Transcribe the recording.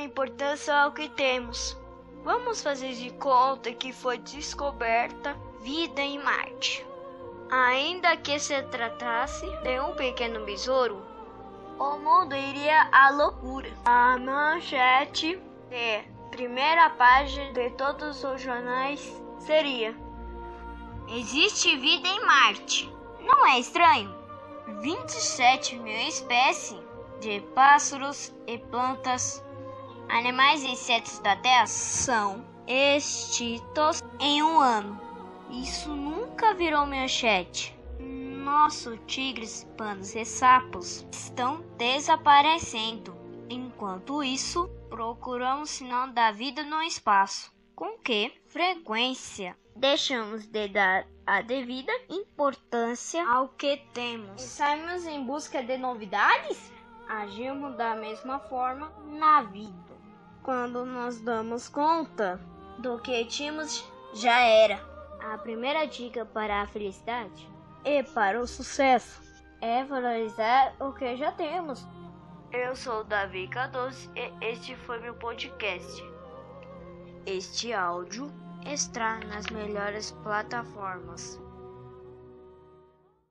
importância ao que temos. Vamos fazer de conta que foi descoberta vida em Marte. Ainda que se tratasse de um pequeno besouro, o mundo iria à loucura. A manchete de primeira página de todos os jornais seria: Existe vida em Marte. Não é estranho? 27 mil espécies de pássaros e plantas, animais e insetos da Terra são extintos em um ano. Isso nunca virou manchete. Nossos tigres, pandas e sapos estão desaparecendo. Enquanto isso, procuramos sinal da vida no espaço. Com que frequência deixamos de dar a devida importância ao que temos? Saímos em busca de novidades? Agimos da mesma forma na vida. Quando nos damos conta do que tínhamos, já era. A primeira dica para a felicidade e para o sucesso é valorizar o que já temos. Eu sou Davi Cardoso e este foi meu podcast. Este áudio está nas melhores plataformas.